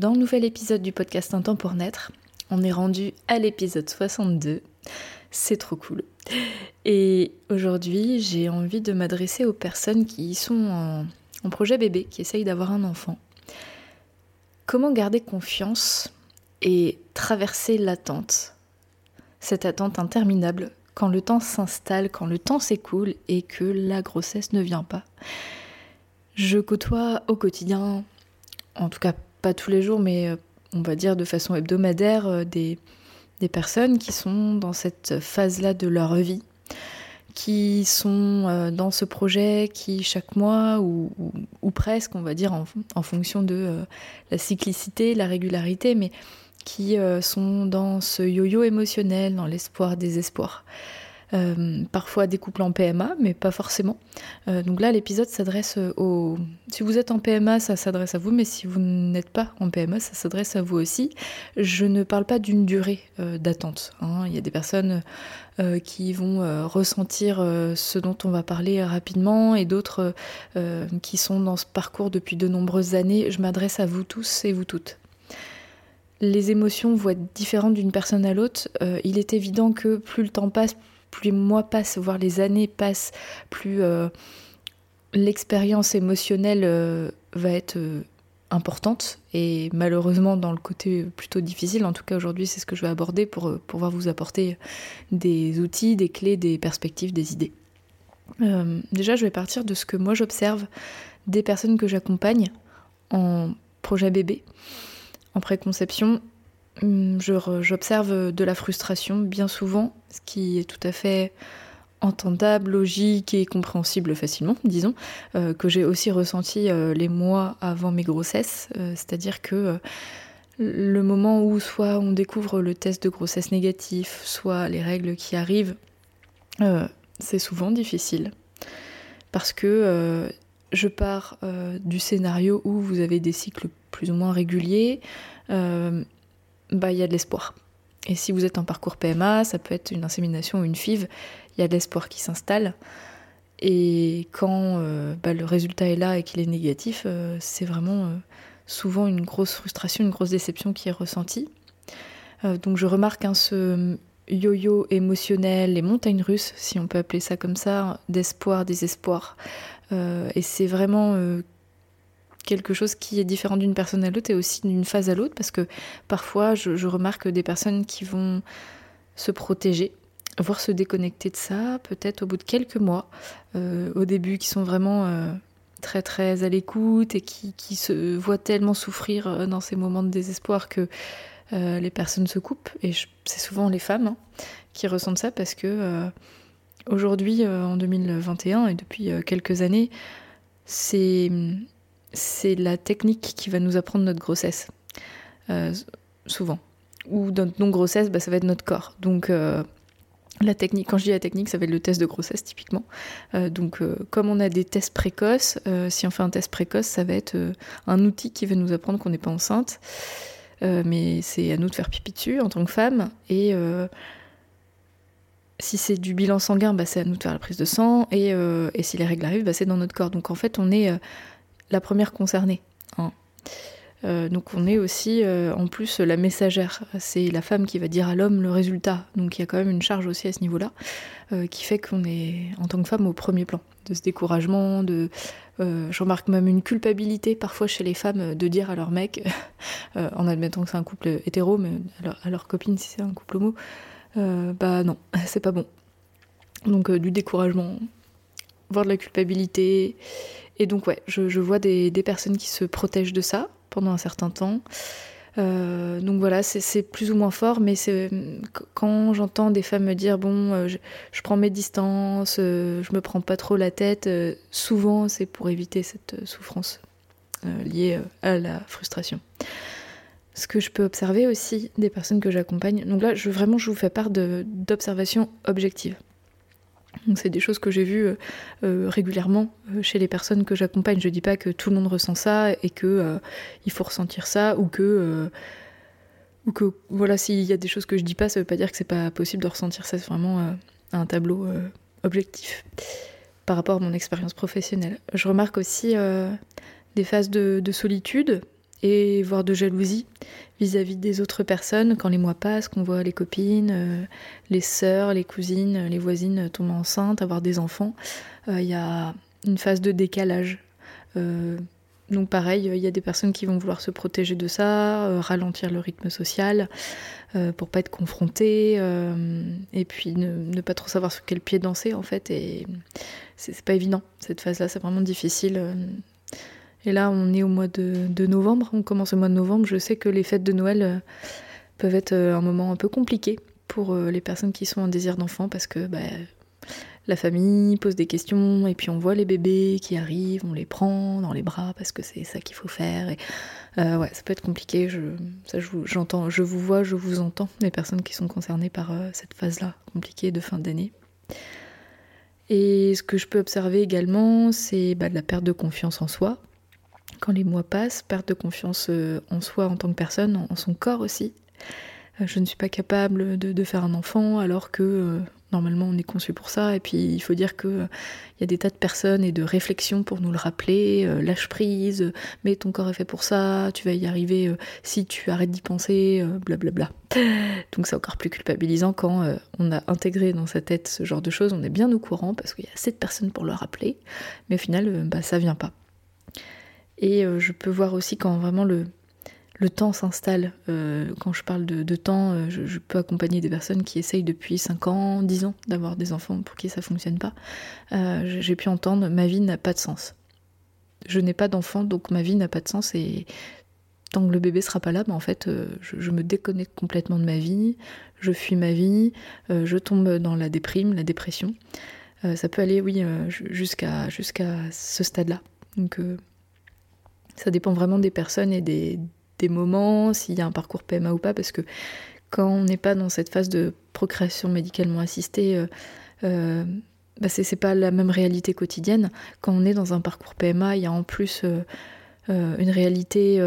dans le nouvel épisode du podcast Un temps pour naître. On est rendu à l'épisode 62. C'est trop cool. Et aujourd'hui, j'ai envie de m'adresser aux personnes qui sont en, projet bébé, qui essayent d'avoir un enfant. Comment garder confiance et traverser l'attente? Cette attente interminable quand le temps s'installe, quand le temps s'écoule et que la grossesse ne vient pas. Je côtoie au quotidien, en tout cas pas tous les jours, mais euh, on va dire de façon hebdomadaire, euh, des, personnes qui sont dans cette phase-là de leur vie, qui sont euh, dans ce projet, qui chaque mois, ou, presque, on va dire, en, fonction de la cyclicité, la régularité, mais qui sont dans ce yo-yo émotionnel, dans l'espoir-désespoir. Euh, parfois des couples en PMA, mais pas forcément. Euh, donc là, l'épisode s'adresse aux... Si vous êtes en PMA, ça s'adresse à vous, mais si vous n'êtes pas en PMA, ça s'adresse à vous aussi. Je ne parle pas d'une durée euh, d'attente. Hein. Il y a des personnes qui vont ressentir ce dont on va parler rapidement et d'autres qui sont dans ce parcours depuis de nombreuses années. Je m'adresse à vous tous et vous toutes les émotions vont être différentes d'une personne à l'autre. il est évident que plus le temps passe, plus les mois passent, voire les années passent, plus euh, l'expérience émotionnelle euh, va être euh, importante et malheureusement dans le côté plutôt difficile. En tout cas aujourd'hui c'est ce que je vais aborder pour pouvoir vous apporter des outils, des clés, des perspectives, des idées. déjà je vais partir de ce que moi j'observe des personnes que j'accompagne en projet bébé, en préconception j'observe de la frustration bien souvent, ce qui est tout à fait entendable, logique et compréhensible facilement, disons, euh, que j'ai aussi ressenti euh, les mois avant mes grossesses, euh, c'est-à-dire que le moment où soit on découvre le test de grossesse négatif, soit les règles qui arrivent, c'est souvent difficile. Parce que je pars du scénario où vous avez des cycles plus ou moins réguliers, bah, il y a de l'espoir. Et si vous êtes en parcours PMA, ça peut être une insémination ou une FIV, il y a de l'espoir qui s'installe. Et quand euh, bah, le résultat est là et qu'il est négatif, euh, c'est vraiment euh, souvent une grosse frustration, une grosse déception qui est ressentie. donc je remarque hein, ce yo-yo émotionnel, les montagnes russes, si on peut appeler ça comme ça, d'espoir, désespoir. et c'est vraiment quelque chose qui est différent d'une personne à l'autre et aussi d'une phase à l'autre, parce que parfois je, remarque des personnes qui vont se protéger, voire se déconnecter de ça, peut-être au bout de quelques mois, euh, au début qui sont vraiment euh, très très à l'écoute et qui, se voient tellement souffrir euh, dans ces moments de désespoir que les personnes se coupent, et c'est souvent les femmes hein, qui ressentent ça parce que aujourd'hui, en 2021 et depuis quelques années, c'est c'est la technique qui va nous apprendre notre grossesse, euh, souvent. Ou notre non-grossesse, bah, ça va être notre corps. Donc euh, la technique, quand je dis la technique, ça va être le test de grossesse typiquement. Euh, donc comme on a des tests précoces, si on fait un test précoce, ça va être un outil qui va nous apprendre qu'on n'est pas enceinte. mais c'est à nous de faire pipi dessus en tant que femme. Et si c'est du bilan sanguin, bah, c'est à nous de faire la prise de sang. Et, et si les règles arrivent, bah, c'est dans notre corps. Donc en fait, on est la première concernée. Hein. Euh, donc on est aussi euh, en plus la messagère. C'est la femme qui va dire à l'homme le résultat. Donc il y a quand même une charge aussi à ce niveau-là euh, qui fait qu'on est en tant que femme au premier plan. De ce découragement, de, je remarque même une culpabilité parfois chez les femmes de dire à leur mec, en admettant que c'est un couple hétéro, mais à leur, copine si c'est un couple homo, bah non, c'est pas bon. Donc du découragement, voire de la culpabilité et donc ouais, je, vois des, personnes qui se protègent de ça pendant un certain temps. Euh, donc voilà, c'est plus ou moins fort, mais c'est quand j'entends des femmes me dire bon, euh, je, prends mes distances, euh, je me prends pas trop la tête, souvent c'est pour éviter cette souffrance liées à la frustration. Ce que je peux observer aussi des personnes que j'accompagne, donc là je, vraiment je vous fais part d'observations objectives. C'est des choses que j'ai vues régulièrement chez les personnes que j'accompagne. Je dis pas que tout le monde ressent ça et que il faut ressentir ça ou que ou que voilà s'il y a des choses que je dis pas, ça veut pas dire que c'est pas possible de ressentir ça. C'est vraiment un tableau objectif par rapport à mon expérience professionnelle. Je remarque aussi euh, des phases de, solitude et voire de jalousie vis-à-vis des autres personnes quand les mois passent, qu'on voit les copines, euh, les sœurs, les cousines, les voisines tomber enceintes, avoir des enfants. Euh, il y a une phase de décalage. donc pareil, il y a des personnes qui vont vouloir se protéger de ça, ralentir le rythme social, euh, pour pas être confronté euh, et puis ne, pas trop savoir sur quel pied danser en fait et c'est pas évident cette phase là c'est vraiment difficile euh. Et là on est au mois de, novembre on commence au mois de novembre je sais que les fêtes de Noël peuvent être un moment un peu compliqué pour les personnes qui sont en désir d'enfant parce que bah, la famille pose des questions et puis on voit les bébés qui arrivent, on les prend dans les bras parce que c'est ça qu'il faut faire. Euh, ouais, ça peut être compliqué. Je, ça, j'entends, je, vous vois, je vous entends, les personnes qui sont concernées par euh, cette phase-là compliquée de fin d'année. Et ce que je peux observer également, c'est bah, de la perte de confiance en soi. Quand les mois passent, perte de confiance euh, en soi en tant que personne, en son corps aussi. Je ne suis pas capable de, faire un enfant alors que Normalement, on est conçu pour ça. Et puis, il faut dire qu'il euh, y a des tas de personnes et de réflexions pour nous le rappeler. Euh, lâche prise, mais ton corps est fait pour ça, tu vas y arriver euh, si tu arrêtes d'y penser, blablabla. Donc, c'est encore plus culpabilisant quand on a intégré dans sa tête ce genre de choses. On est bien au courant parce qu'il y a assez de personnes pour le rappeler. Mais au final, bah, ça vient pas. Et je peux voir aussi quand vraiment le, le temps s'installe. Euh, quand je parle de, temps, euh, je, peux accompagner des personnes qui essayent depuis 5 ans, 10 ans d'avoir des enfants pour qui ça fonctionne pas. Euh, j'ai pu entendre ma vie n'a pas de sens. Je n'ai pas d'enfant, donc ma vie n'a pas de sens et tant que le bébé sera pas là, bah, en fait, je, me déconnecte complètement de ma vie, je fuis ma vie, je tombe dans la déprime, la dépression. ça peut aller, oui, jusqu'à jusqu'à ce stade-là. Donc ça dépend vraiment des personnes et des, des moments, s'il y a un parcours PMA ou pas, parce que quand on n'est pas dans cette phase de procréation médicalement assistée, euh, euh, bah c'est pas la même réalité quotidienne. Quand on est dans un parcours PMA, il y a en plus euh, une réalité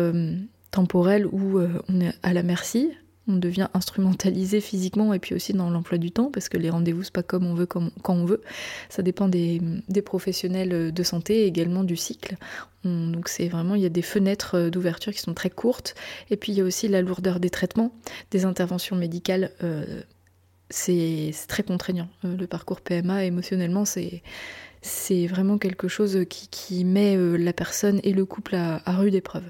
temporelle où on est à la merci on devient instrumentalisé physiquement et puis aussi dans l'emploi du temps parce que les rendez-vous c'est pas comme on veut quand on veut. Ça dépend des, professionnels de santé et également du cycle. Donc c'est vraiment il y a des fenêtres d'ouverture qui sont très courtes. Et puis il y a aussi la lourdeur des traitements des interventions médicales euh, c'est très contraignant. Euh, le parcours PMA émotionnellement c'est c'est vraiment quelque chose qui, met euh, la personne et le couple à rude épreuve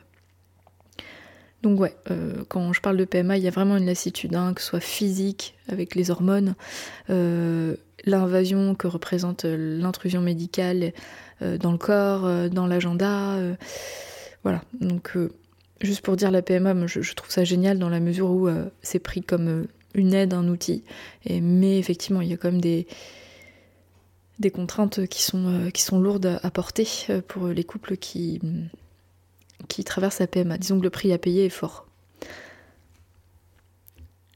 donc ouais, euh, quand je parle de PMA, il y a vraiment une lassitude, hein, que ce soit physique avec les hormones, euh, l'invasion que représente euh, l'intrusion médicale dans le corps, dans l'agenda. voilà, donc juste pour dire la PMA, je, trouve ça génial dans la mesure où c'est pris comme une aide, un outil. Mais effectivement, il y a quand même des, contraintes qui sont lourdes à porter pour les couples qui qui traverse la PMA. Disons que le prix à payer est fort.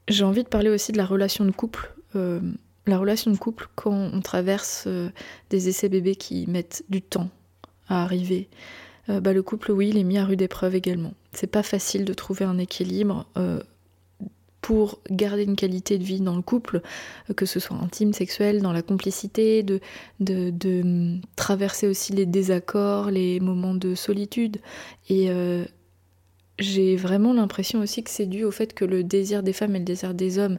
J'ai envie de parler aussi de la relation de couple. Euh, la relation de couple quand on traverse euh, des essais bébés qui mettent du temps à arriver. Euh, bah, le couple, oui, il est mis à rude épreuve également. C'est pas facile de trouver un équilibre pour garder une qualité de vie dans le couple, que ce soit intime, sexuel, dans la complicité, de, hum, traverser aussi les désaccords, les moments de solitude. Et euh, j'ai vraiment l'impression aussi que c'est dû au fait que le désir des femmes et le désir des hommes,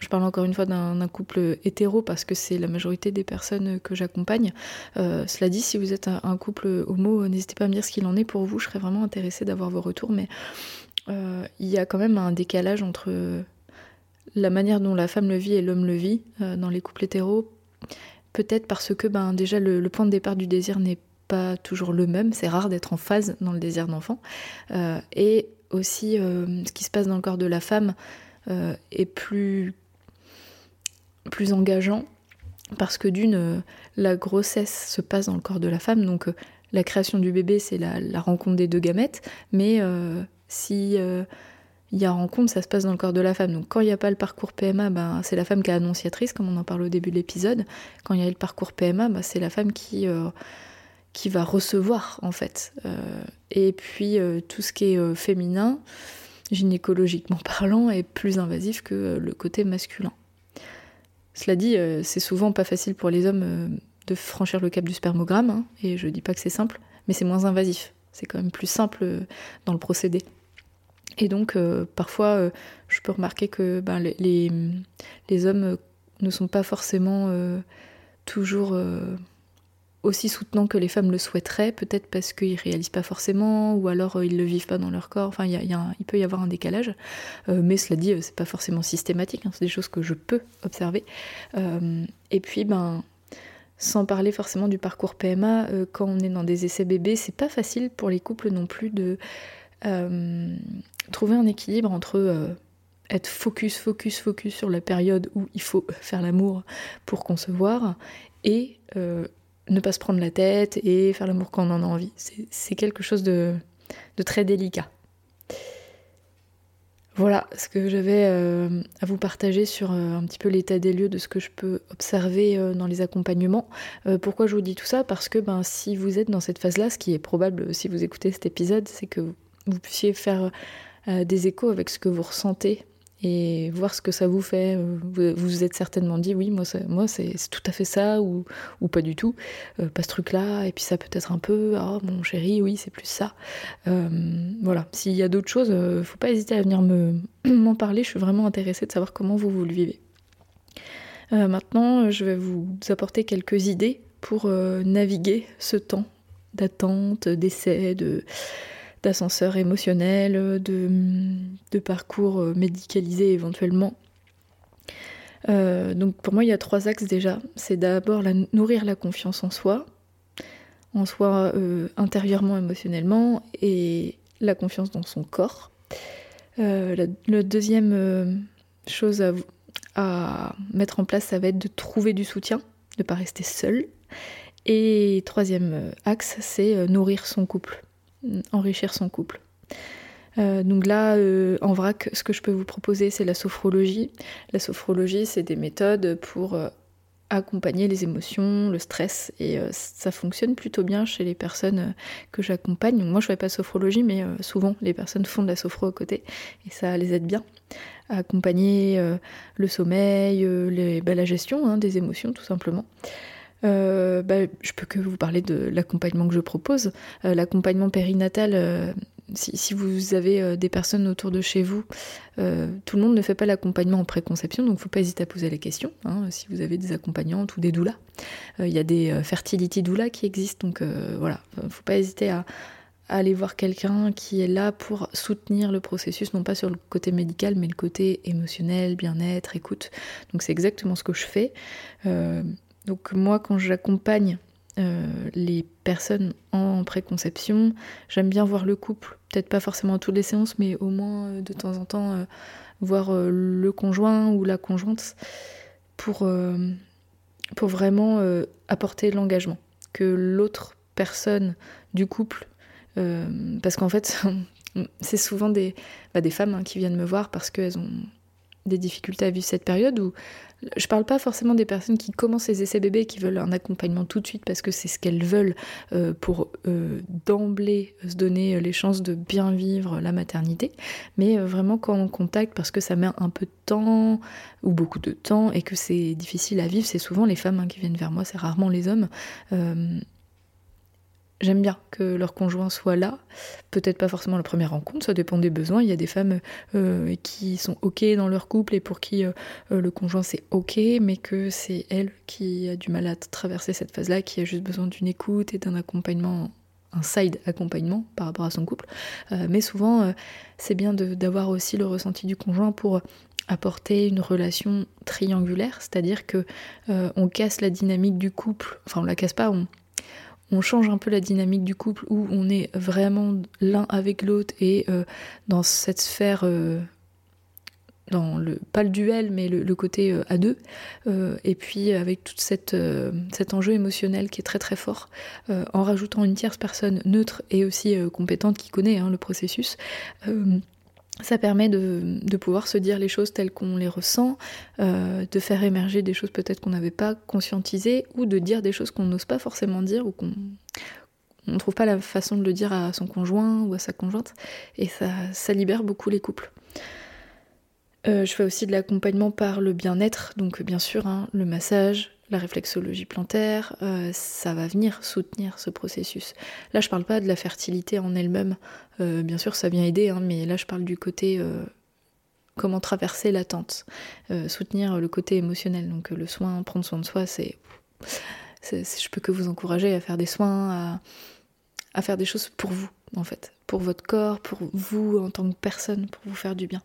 je parle encore une fois d'un couple hétéro parce que c'est la majorité des personnes que j'accompagne. Euh, cela dit, si vous êtes un, un couple homo, n'hésitez pas à me dire ce qu'il en est pour vous, je serais vraiment intéressée d'avoir vos retours. Mais euh, il y a quand même un décalage entre la manière dont la femme le vit et l'homme le vit euh, dans les couples hétéros. Peut-être parce que ben, déjà le, point de départ du désir n'est pas toujours le même, c'est rare d'être en phase dans le désir d'enfant. Euh, et aussi ce qui se passe dans le corps de la femme est plus, plus engageant parce que d'une, la grossesse se passe dans le corps de la femme, donc la création du bébé, c'est la, rencontre des deux gamètes, mais si il y a rencontre, ça se passe dans le corps de la femme. Donc quand il n'y a pas le parcours PMA, ben, c'est la femme qui est annonciatrice, comme on en parle au début de l'épisode. Quand il y a le parcours PMA, ben, c'est la femme qui, qui va recevoir, en fait. et puis tout ce qui est féminin, gynécologiquement parlant, est plus invasif que le côté masculin. Cela dit, euh, c'est souvent pas facile pour les hommes euh, de franchir le cap du spermogramme, hein, et je dis pas que c'est simple, mais c'est moins invasif. C'est quand même plus simple euh, dans le procédé. Et donc, parfois, je peux remarquer que ben, les, hommes ne sont pas forcément toujours aussi soutenant que les femmes le souhaiteraient, peut-être parce qu'ils réalisent pas forcément, ou alors euh, ils le vivent pas dans leur corps. Enfin, il peut y avoir un décalage. Euh, mais cela dit, euh, c'est pas forcément systématique. Hein. c'est des choses que je peux observer. et puis, ben, sans parler forcément du parcours PMA, quand on est dans des essais bébés, c'est pas facile pour les couples non plus de trouver un équilibre entre être focus, focus, focus sur la période où il faut faire l'amour pour concevoir et ne pas se prendre la tête et faire l'amour quand on en a envie. C'est quelque chose de, très délicat. Voilà ce que j'avais euh, à vous partager sur euh, un petit peu l'état des lieux de ce que je peux observer euh, dans les accompagnements. pourquoi je vous dis tout ça? Parce que ben, si vous êtes dans cette phase-là, ce qui est probable si vous écoutez cet épisode, c'est que vous puissiez faire des échos avec ce que vous ressentez et voir ce que ça vous fait. Vous vous êtes certainement dit, oui, moi, moi c'est tout à fait ça, ou, ou pas du tout, euh, pas ce truc-là, et puis ça peut être un peu, oh mon chéri, oui, c'est plus ça. Euh, voilà, s'il y a d'autres choses, euh, faut pas hésiter à venir m'en parler, je suis vraiment intéressée de savoir comment vous, vous le vivez. maintenant, je vais vous apporter quelques idées pour naviguer ce temps d'attente, d'essai, de d'ascenseur émotionnel, de, parcours euh, médicalisé éventuellement. Euh, donc pour moi, il y a trois axes déjà. C'est d'abord nourrir la confiance en soi, en soi euh, intérieurement, émotionnellement, et la confiance dans son corps. la, deuxième chose à, à, mettre en place, ça va être de trouver du soutien, de ne pas rester seul. Et troisième axe, c'est nourrir son couple enrichir son couple. Euh, donc là, euh, en vrac, ce que je peux vous proposer, c'est la sophrologie. La sophrologie, c'est des méthodes pour euh, accompagner les émotions, le stress, et ça fonctionne plutôt bien chez les personnes que j'accompagne. Moi, je ne fais pas sophrologie, mais souvent, les personnes font de la sophro à côté, et ça les aide bien à accompagner le sommeil, bah, la gestion hein, des émotions, tout simplement. Euh, bah, je peux que vous parler de l'accompagnement que je propose. Euh, l'accompagnement périnatal, euh, si, vous avez des personnes autour de chez vous, tout le monde ne fait pas l'accompagnement en préconception, donc il ne faut pas hésiter à poser les questions. Hein, si vous avez des accompagnantes ou des doulas, il y a des fertility doulas qui existent, donc voilà, il ne faut pas hésiter à, aller voir quelqu'un qui est là pour soutenir le processus, non pas sur le côté médical, mais le côté émotionnel, bien-être, écoute. Donc c'est exactement ce que je fais. Donc moi, quand j'accompagne euh, les personnes en préconception, j'aime bien voir le couple, peut-être pas forcément à toutes les séances, mais au moins euh, de temps en temps euh, voir le conjoint ou la conjointe pour, pour vraiment apporter l'engagement. Que l'autre personne du couple, parce qu'en fait, c'est souvent des, bah, femmes hein, qui viennent me voir parce qu'elles ont des difficultés à vivre cette période où je parle pas forcément des personnes qui commencent les essais bébés qui veulent un accompagnement tout de suite parce que c'est ce qu'elles veulent euh, pour euh, d'emblée se donner les chances de bien vivre la maternité, mais euh, vraiment quand on contacte parce que ça met un peu de temps ou beaucoup de temps et que c'est difficile à vivre, c'est souvent les femmes hein, qui viennent vers moi, c'est rarement les hommes. J'aime bien que leur conjoint soit là. Peut-être pas forcément la première rencontre, ça dépend des besoins. Il y a des femmes euh, qui sont OK dans leur couple et pour qui euh, euh, le conjoint c'est OK, mais que c'est elle qui a du mal à traverser cette phase-là, qui a juste besoin d'une écoute et d'un accompagnement, un side accompagnement par rapport à son couple. mais souvent, c'est bien d'avoir aussi le ressenti du conjoint pour apporter une relation triangulaire, c'est-à-dire que on casse la dynamique du couple, enfin on la casse pas, on on change un peu la dynamique du couple où on est vraiment l'un avec l'autre et euh, dans cette sphère euh, dans le pas le duel mais le, côté euh, à deux et puis avec tout cet enjeu émotionnel qui est très très fort en rajoutant une tierce personne neutre et aussi compétente qui connaît hein, le processus ça permet de, pouvoir se dire les choses telles qu'on les ressent, de faire émerger des choses peut-être qu'on n'avait pas conscientisées, ou de dire des choses qu'on n'ose pas forcément dire ou qu'on on ne trouve pas la façon de le dire à son conjoint ou à sa conjointe, et ça, ça libère beaucoup les couples. Euh, je fais aussi de l'accompagnement par le bien-être, donc bien sûr hein, le massage, la réflexologie plantaire, euh, ça va venir soutenir ce processus. Là je parle pas de la fertilité en elle-même, euh, bien sûr ça vient aider, hein, mais là je parle du côté comment traverser l'attente, soutenir le côté émotionnel, donc le soin, prendre soin de soi, c'est, je peux que vous encourager à faire des soins, à faire des choses pour vous en fait, pour votre corps, pour vous en tant que personne, pour vous faire du bien.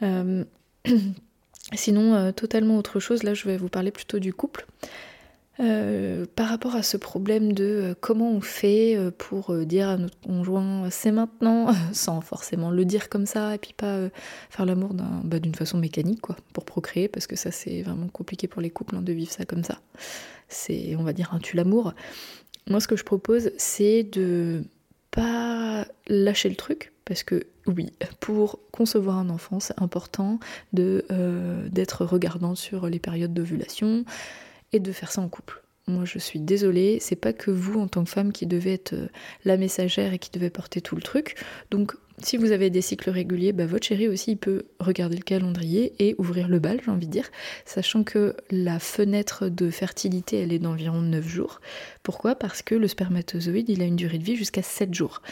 Euh, sinon, euh, totalement autre chose, là je vais vous parler plutôt du couple. Euh, par rapport à ce problème de comment on fait pour dire à notre conjoint c'est maintenant, sans forcément le dire comme ça, et puis pas faire l'amour bah, d'une façon mécanique, quoi, pour procréer, parce que ça c'est vraiment compliqué pour les couples hein, de vivre ça comme ça. C'est, on va dire, un tue l'amour. Moi ce que je propose, c'est de pas lâcher le truc, parce que oui, pour concevoir un enfant, c'est important de, euh, d'être regardant sur les périodes d'ovulation et de faire ça en couple. Moi, je suis désolée, c'est pas que vous, en tant que femme, qui devez être euh, la messagère et qui devez porter tout le truc. Donc, si vous avez des cycles réguliers, bah, votre chéri aussi peut regarder le calendrier et ouvrir le bal, j'ai envie de dire, sachant que la fenêtre de fertilité, elle est d'environ 9 jours. Pourquoi? Parce que le spermatozoïde, il a une durée de vie jusqu'à 7 jours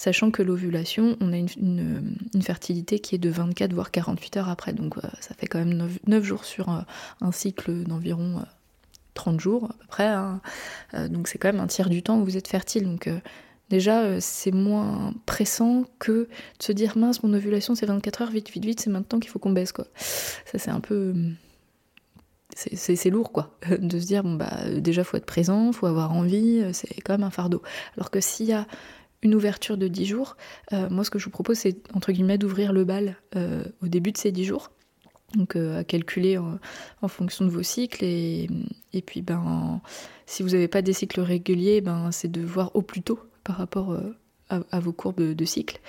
sachant que l'ovulation, on a une, fertilité qui est de 24 voire 48 heures après, donc euh, ça fait quand même 9, jours sur euh, un cycle d'environ 30 euh, jours à peu près, hein. donc c'est quand même un tiers du temps où vous êtes fertile, donc déjà c'est moins pressant que de se dire mince mon ovulation c'est 24 heures, vite vite vite, c'est maintenant qu'il faut qu'on baisse quoi. Ça c'est un peu c'est lourd quoi de se dire bon bah déjà faut être présent faut avoir envie c'est quand même un fardeau alors que s'il y a une ouverture de 10 jours, euh, moi ce que je vous propose c'est entre guillemets d'ouvrir le bal euh, au début de ces 10 jours. Donc euh, à calculer en, fonction de vos cycles et, puis ben si vous n'avez pas des cycles réguliers, ben c'est de voir au plus tôt par rapport à, vos courbes de, de cycle.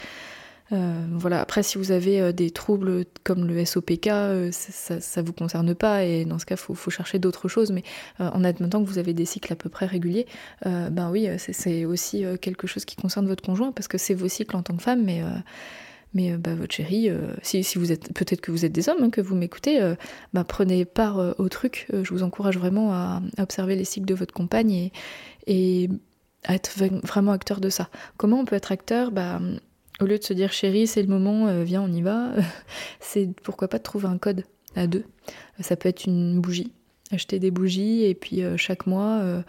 Euh, voilà. Après, si vous avez euh, des troubles comme le SOPK, euh, ça, ne vous concerne pas et dans ce cas, faut, faut chercher d'autres choses. Mais en admettant que vous avez des cycles à peu près réguliers, ben oui, c'est aussi quelque chose qui concerne votre conjoint parce que c'est vos cycles en tant que femme, mais mais bah, votre chérie, si, vous êtes peut-être que vous êtes des hommes, hein, que vous m'écoutez, bah, prenez part au truc. je vous encourage vraiment à, observer les cycles de votre compagne et, et à être vraiment acteur de ça. Comment on peut être acteur? Bah, au lieu de se dire chérie, c'est le moment, euh, viens, on y va, c'est pourquoi pas de trouver un code à deux. Ça peut être une bougie, acheter des bougies et puis euh, chaque mois euh,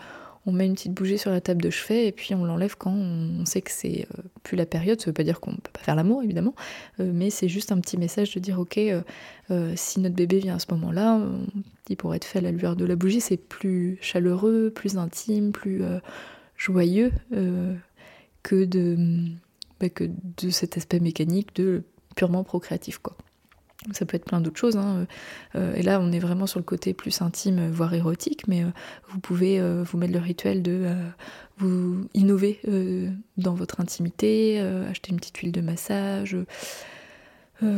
on met une petite bougie sur la table de chevet et puis on l'enlève quand on sait que c'est plus la période. Ça veut pas dire qu'on peut pas faire l'amour évidemment, mais c'est juste un petit message de dire ok, si notre bébé vient à ce moment-là, il pourrait être fait à la lueur de la bougie. C'est plus chaleureux, plus intime, plus joyeux que de que de cet aspect mécanique de purement procréatif quoi. Ça peut être plein d'autres choses. Hein. Euh, et là, on est vraiment sur le côté plus intime, voire érotique, mais euh, vous pouvez euh, vous mettre le rituel de vous innover dans votre intimité, acheter une petite huile de massage.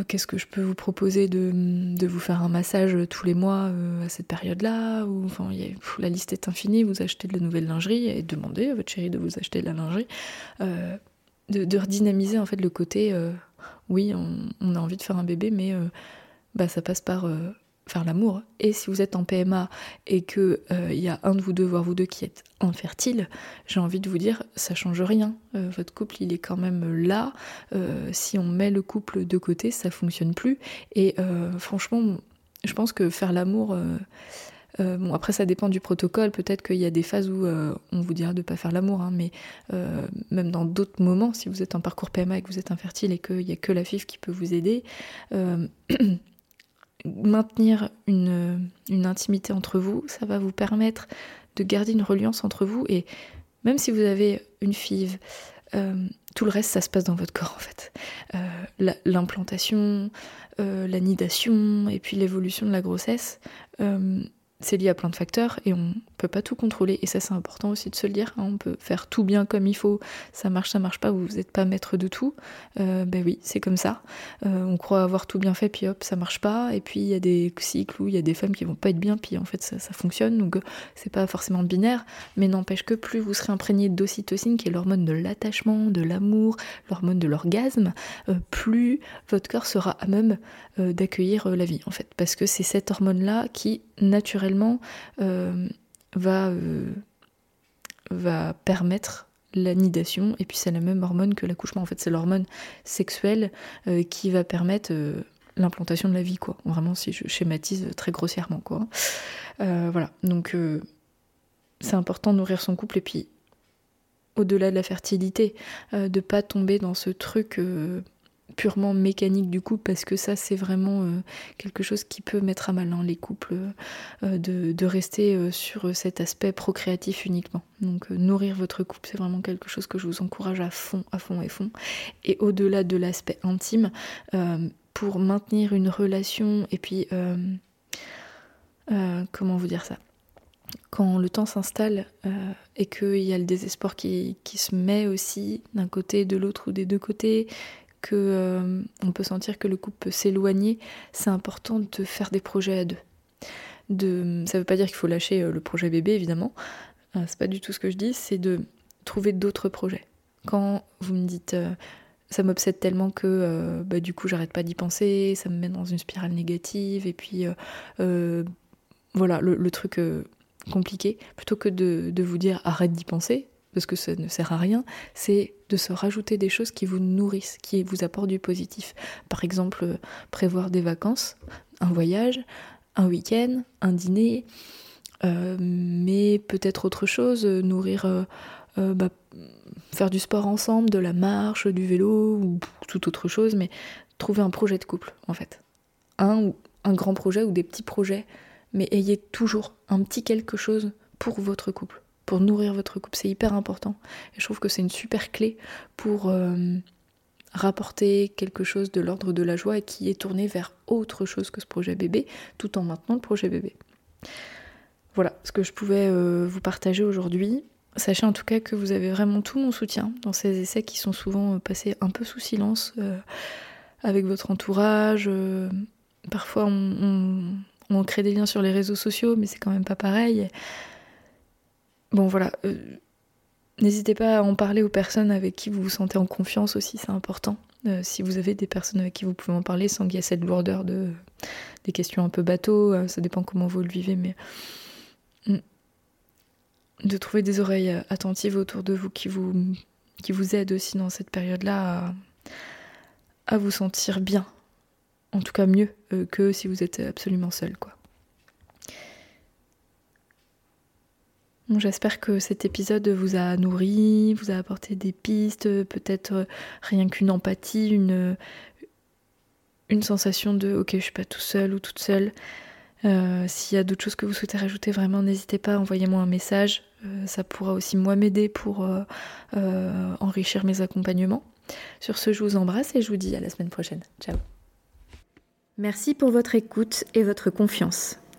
Qu'est-ce que je peux vous proposer de, vous faire un massage tous les mois à cette période-là enfin, La liste est infinie, vous achetez de la nouvelle lingerie et demandez à votre chérie de vous acheter de la lingerie de, redynamiser en fait le côté euh, oui on, a envie de faire un bébé mais euh, bah, ça passe par euh, faire l'amour. Et si vous êtes en PMA et que il y a un de vous deux voire vous deux qui êtes infertile j'ai envie de vous dire ça change rien. Votre couple il est quand même là. Si on met le couple de côté ça fonctionne plus. Et franchement je pense que faire l'amour euh, bon, après, ça dépend du protocole. Peut-être qu'il y a des phases où euh, on vous dira de ne pas faire l'amour, hein, mais euh, même dans d'autres moments, si vous êtes en parcours PMA et que vous êtes infertile et qu'il n'y a que la FIF qui peut vous aider, maintenir une, une, intimité entre vous, ça va vous permettre de garder une reliance entre vous. Et même si vous avez une FIV, tout le reste, ça se passe dans votre corps en fait. L'implantation, la nidation et puis l'évolution de la grossesse, c'est lié à plein de facteurs et on peut pas tout contrôler. Et ça, c'est important aussi de se le dire. Hein. On peut faire tout bien comme il faut, ça marche, ça marche pas, vous n'êtes pas maître de tout. Euh, ben oui, c'est comme ça. Euh, on croit avoir tout bien fait, puis hop, ça marche pas. Et puis il y a des cycles où il y a des femmes qui vont pas être bien, puis en fait ça, fonctionne. Donc c'est pas forcément binaire, mais n'empêche que plus vous serez imprégné d'ocytocine, qui est l'hormone de l'attachement, de l'amour, l'hormone de l'orgasme, euh, plus votre corps sera à même d'accueillir la vie en fait. Parce que c'est cette hormone-là qui naturellement euh, va, euh, va permettre la nidation et puis c'est la même hormone que l'accouchement en fait. C'est l'hormone sexuelle euh, qui va permettre l'implantation de la vie quoi. Vraiment si je schématise très grossièrement quoi. Voilà. Donc c'est important de nourrir son couple. Et puis au-delà de la fertilité de pas tomber dans ce truc purement mécanique du couple parce que ça c'est vraiment euh, quelque chose qui peut mettre à mal hein, les couples euh, de, rester euh, sur cet aspect procréatif uniquement. Donc nourrir votre couple c'est vraiment quelque chose que je vous encourage à fond à fond et fond. Et au-delà de l'aspect intime pour maintenir une relation et puis comment vous dire ça? Quand le temps s'installe et qu'il y a le désespoir qui, qui se met aussi d'un côté, de l'autre ou des deux côtés, euh, on peut sentir que le couple peut s'éloigner, c'est important de faire des projets à deux. De, ça veut pas dire qu'il faut lâcher euh, le projet bébé évidemment, euh, c'est pas du tout ce que je dis, c'est de trouver d'autres projets. Quand vous me dites ça m'obsède tellement que bah, du coup j'arrête pas d'y penser, ça me met dans une spirale négative et puis voilà le, truc compliqué, plutôt que de vous dire arrête d'y penser, parce que ça ne sert à rien, c'est de se rajouter des choses qui vous nourrissent, qui vous apportent du positif. Par exemple, euh, prévoir des vacances, un voyage, un week-end, un dîner, euh, mais peut-être autre chose, euh, nourrir, bah, faire du sport ensemble, de la marche, du vélo ou tout autre chose, mais trouver un projet de couple en fait. Un ou un grand projet ou des petits projets, mais ayez toujours un petit quelque chose pour votre couple pour nourrir votre couple. C'est hyper important. Et je trouve que c'est une super clé pour euh, rapporter quelque chose de l'ordre de la joie et qui est tourné vers autre chose que ce projet bébé, tout en maintenant le projet bébé. Voilà ce que je pouvais euh, vous partager aujourd'hui. Sachez en tout cas que vous avez vraiment tout mon soutien dans ces essais qui sont souvent euh, passés un peu sous silence avec votre entourage. parfois on, on, crée des liens sur les réseaux sociaux, mais c'est quand même pas pareil. Bon voilà, euh, n'hésitez pas à en parler aux personnes avec qui vous vous sentez en confiance aussi, c'est important. Euh, si vous avez des personnes avec qui vous pouvez en parler sans qu'il y ait cette lourdeur de des questions un peu bateau, euh, ça dépend comment vous le vivez, mais mm, de trouver des oreilles attentives autour de vous qui vous, qui vous aident aussi dans cette période-là à, à, vous sentir bien. En tout cas mieux que si vous êtes absolument seul, quoi. J'espère que cet épisode vous a nourri, vous a apporté des pistes, peut-être euh, rien qu'une empathie, une, une sensation de ok, je suis pas tout seul ou toute seule. Euh, s'il y a d'autres choses que vous souhaitez rajouter, vraiment n'hésitez pas, envoyez-moi un message. Euh, ça pourra aussi moi m'aider pour enrichir mes accompagnements. Sur ce, je vous embrasse et je vous dis à la semaine prochaine. Ciao. Merci pour votre écoute et votre confiance.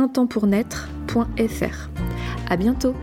un temps pour naître.fr. À bientôt!